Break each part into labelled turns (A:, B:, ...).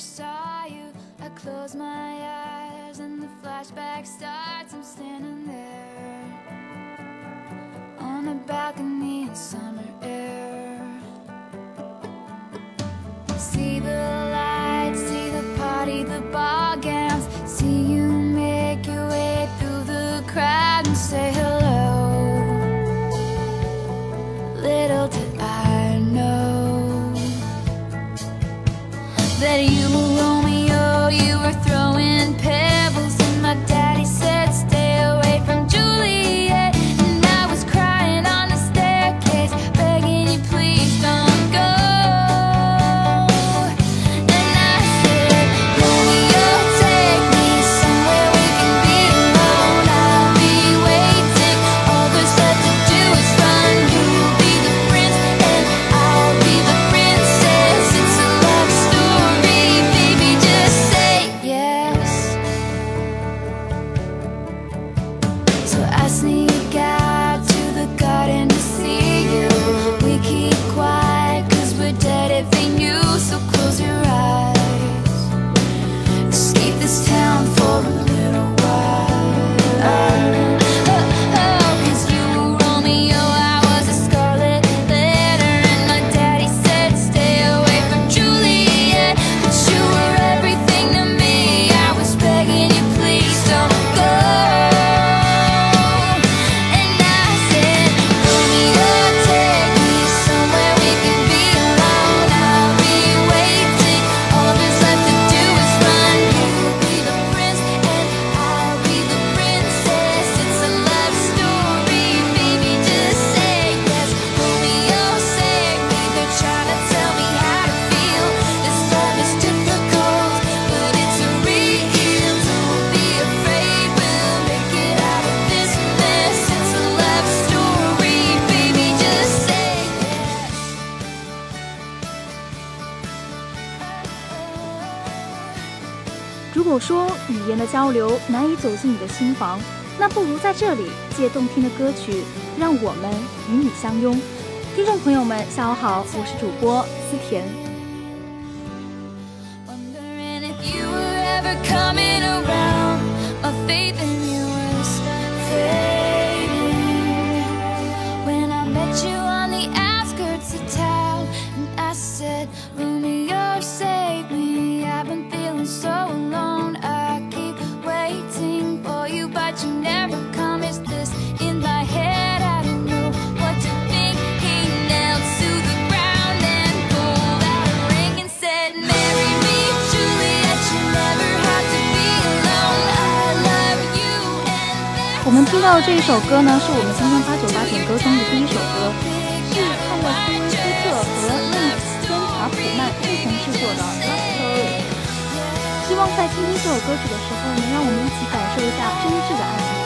A: saw you, I closed my
B: 难以走进你的心房。那不如在这里借动听的歌曲让我们与你相拥。听众朋友们下午好我是主播思甜。这首歌呢，是我们今天八九八点歌中的第一首歌，是泰勒·斯威夫特和内森·查普曼共同制作的《Love Story》。希望在倾听这首歌曲的时候，能让我们一起感受一下真挚的爱情。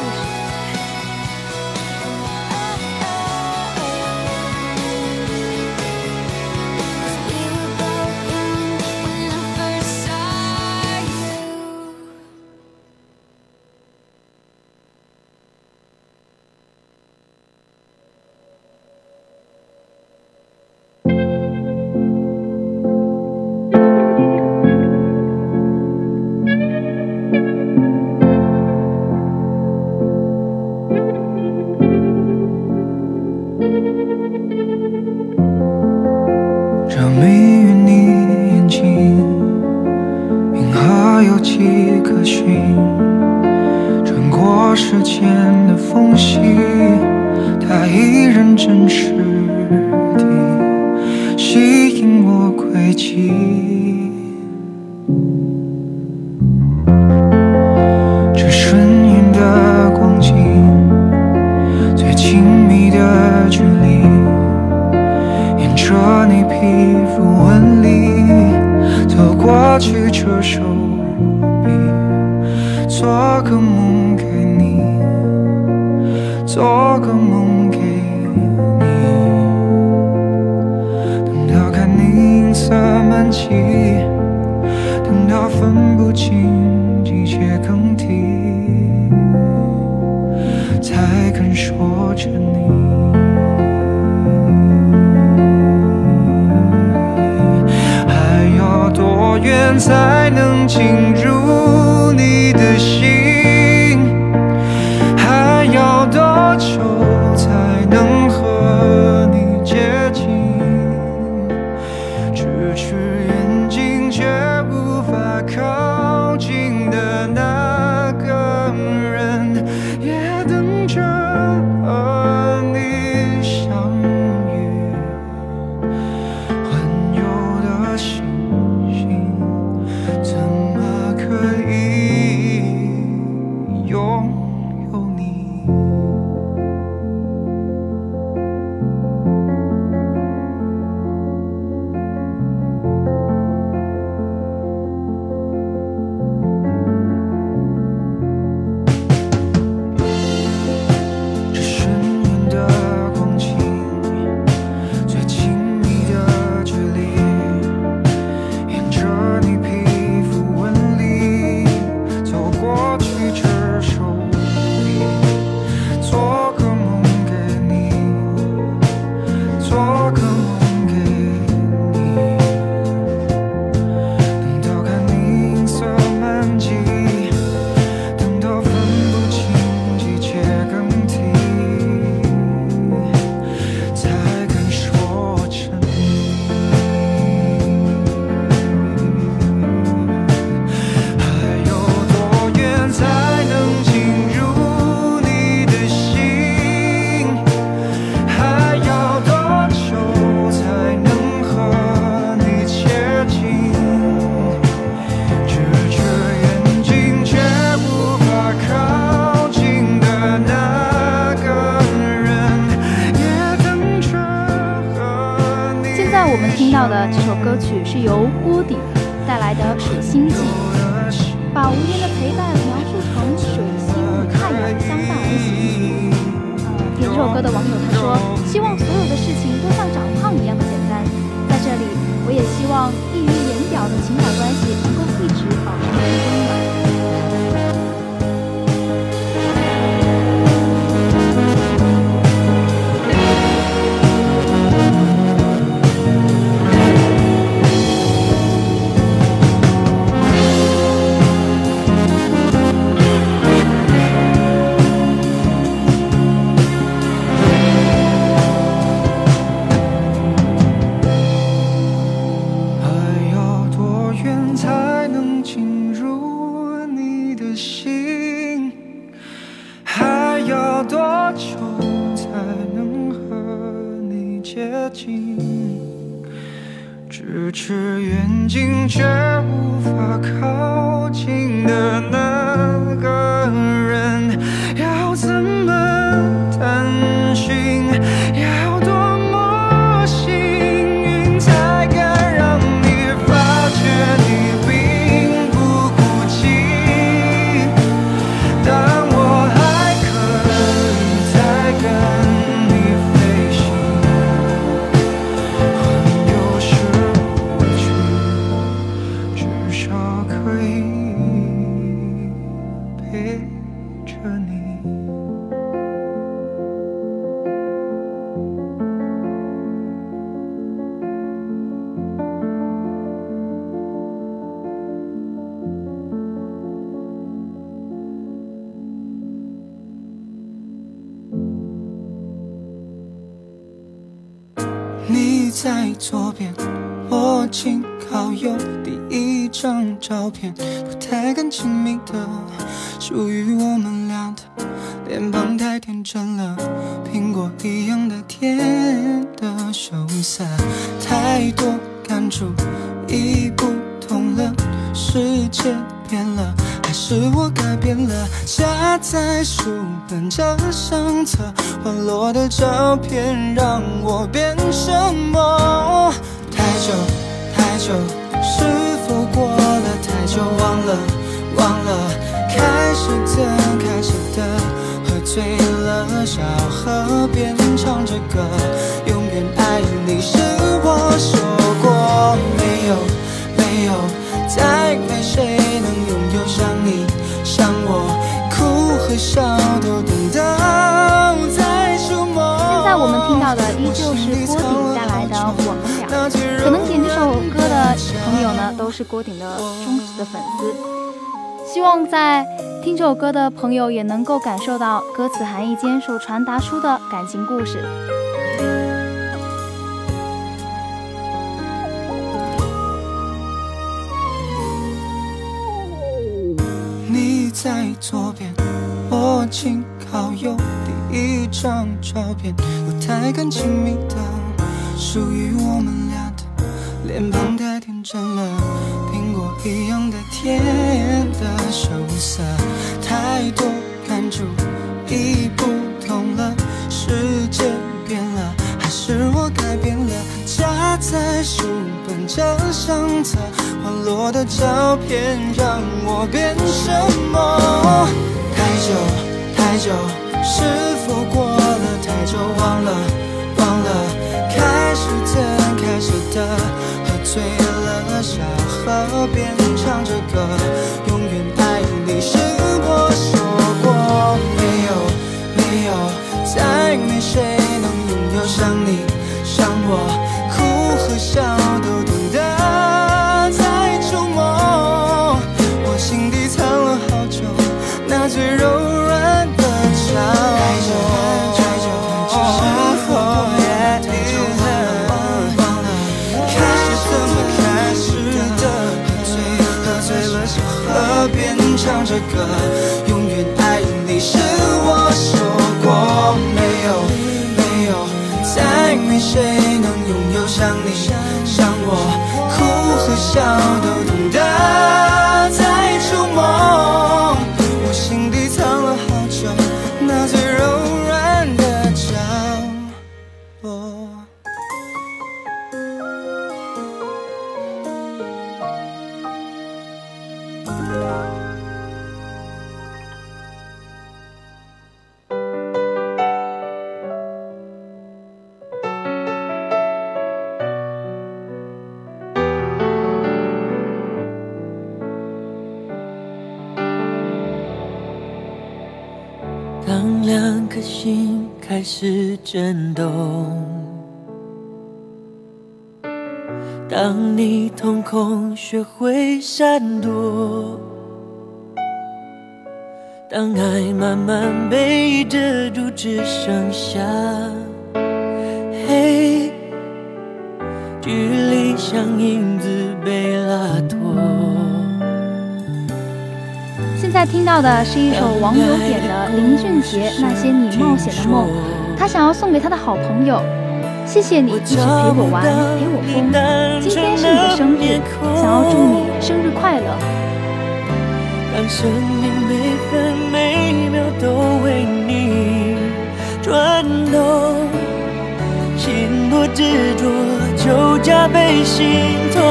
C: 如纹里走过曲折手臂做个梦给你做个梦给你。等到看你银色满际等到分不清才能进
B: 望溢于言表的情感关系能够一直保持
C: 张照片不太敢亲密的，属于我们俩的脸庞太天真了。苹果一样的甜的羞涩，太多感触，已不同了。世界变了，还是我改变了？夹在书本的相册滑落的照片让我变沉默太久太久。就忘了，忘了，开始怎开始的，喝醉了小河边唱着歌，永远爱你是我说过，没有没有，再没谁能拥有，像你像我，哭和笑都懂得。在触摸。
B: 现在我们听到了，依旧。可能点这首歌的朋友呢都是郭顶的忠实的粉丝。希望在听这首歌的朋友也能够感受到歌词含义间所传达出的感情故事。
C: 你在左边我紧靠右第一张照片不太敢亲密的属于我们脸庞太天真了，苹果一样的甜的羞涩，太多感触已不同了，世界变了，还是我改变了？夹在书本这相册，滑落的照片让我变什么？太久太久，是否过了太久？忘了忘了，开始怎开始的？醉了，小河边唱着歌，笑的始
D: 震动，当你瞳孔学会闪躲，当爱慢慢被遮住，只剩下黑，距离像影子
B: 在听到的是一首网友点的林俊杰《那些你冒险的梦》，他想要送给他的好朋友。谢谢你一直陪我玩，陪我疯。今天是你的生日，想要祝你生日快乐。
D: 让生命每分每秒都为你转动，心多执着就加倍心痛。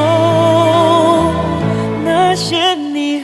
D: 那些你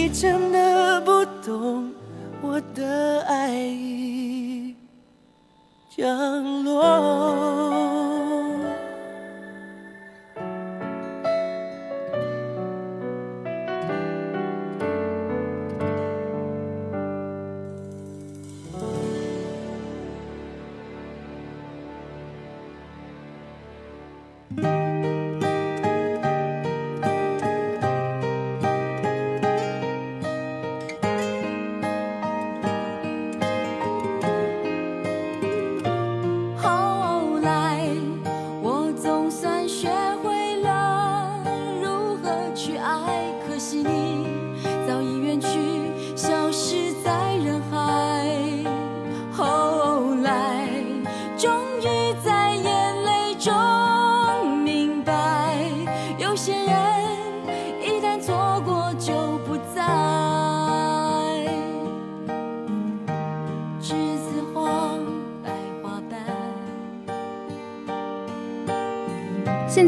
D: 你真的不懂我的爱已降落。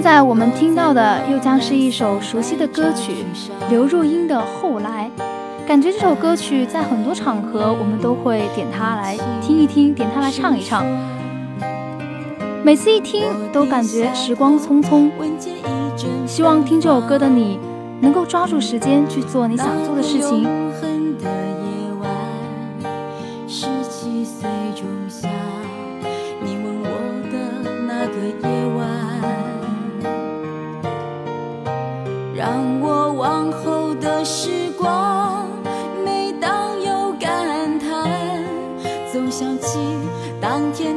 B: 现在我们听到的又将是一首熟悉的歌曲刘若英的后来。感觉这首歌曲在很多场合我们都会点它来听一听点它来唱一唱。每次一听都感觉时光匆匆。希望听这首歌的你能够抓住时间去做你想做的事情。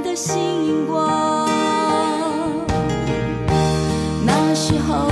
A: 的星光。那时候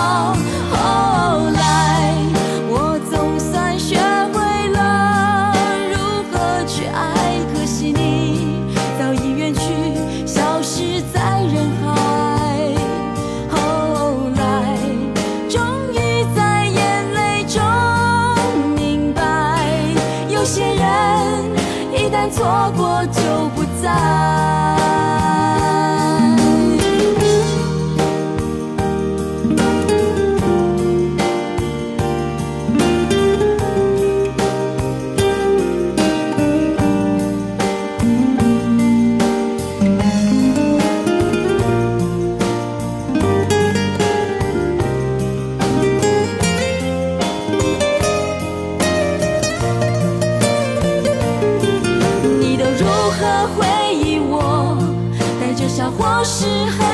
E: 时候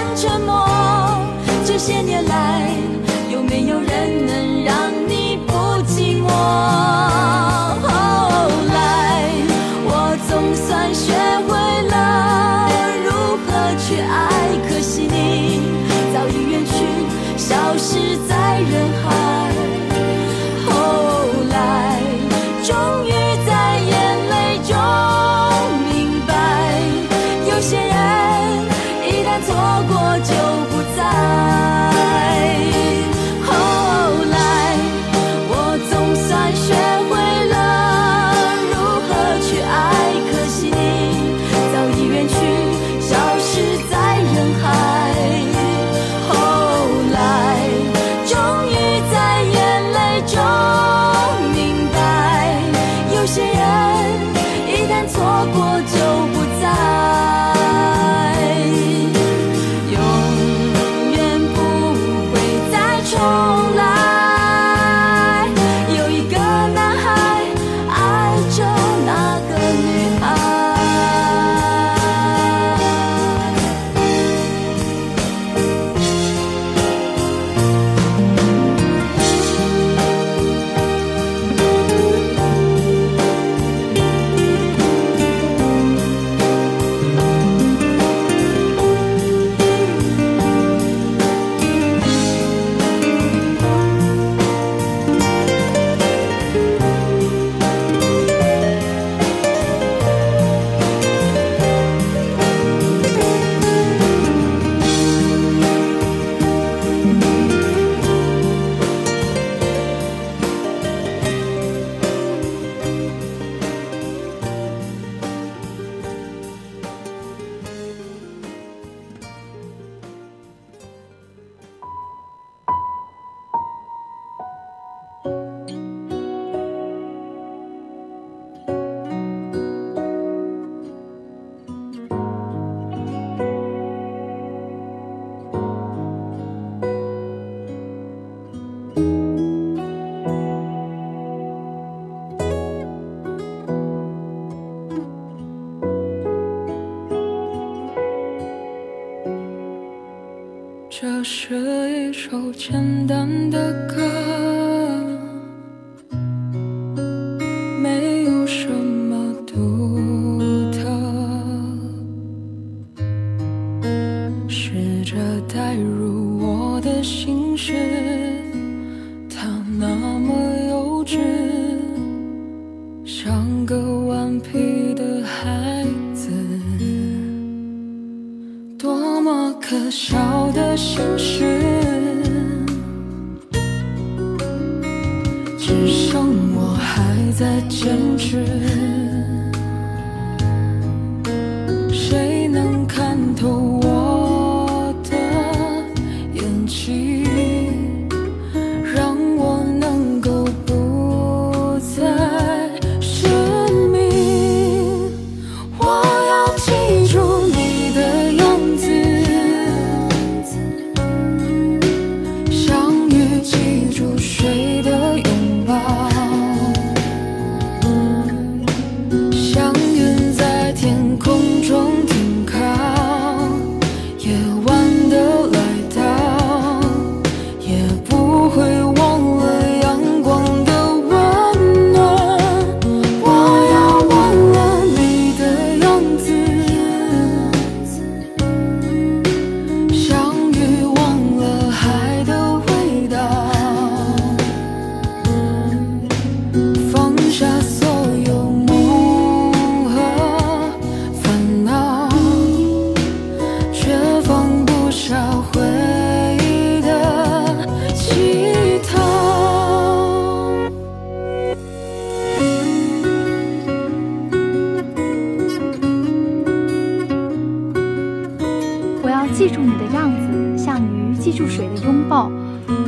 E: 记住你的样子像
F: 鱼记住水的拥抱。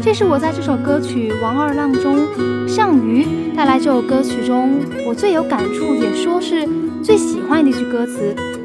F: 这是我在这首歌曲王二浪中像鱼带来这首歌曲中我最有感触也说是最喜欢的一句歌词。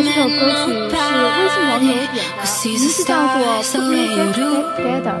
F: 这首歌曲是微信网友点的名字叫做 put Together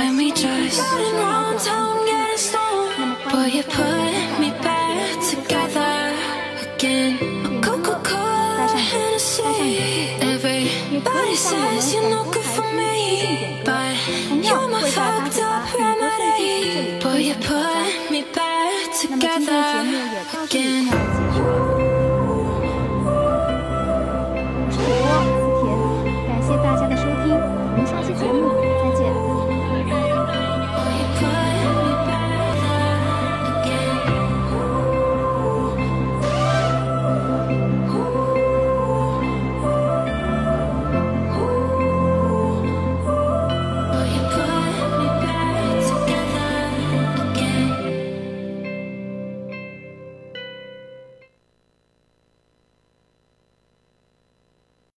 G: when we just
F: Riding around town getting stoned Boy, you put me back together again. A Coca-Cola, Hennessy. Everybody says you're not good for me But you're my fucked up remedy. Boy, you put me back together.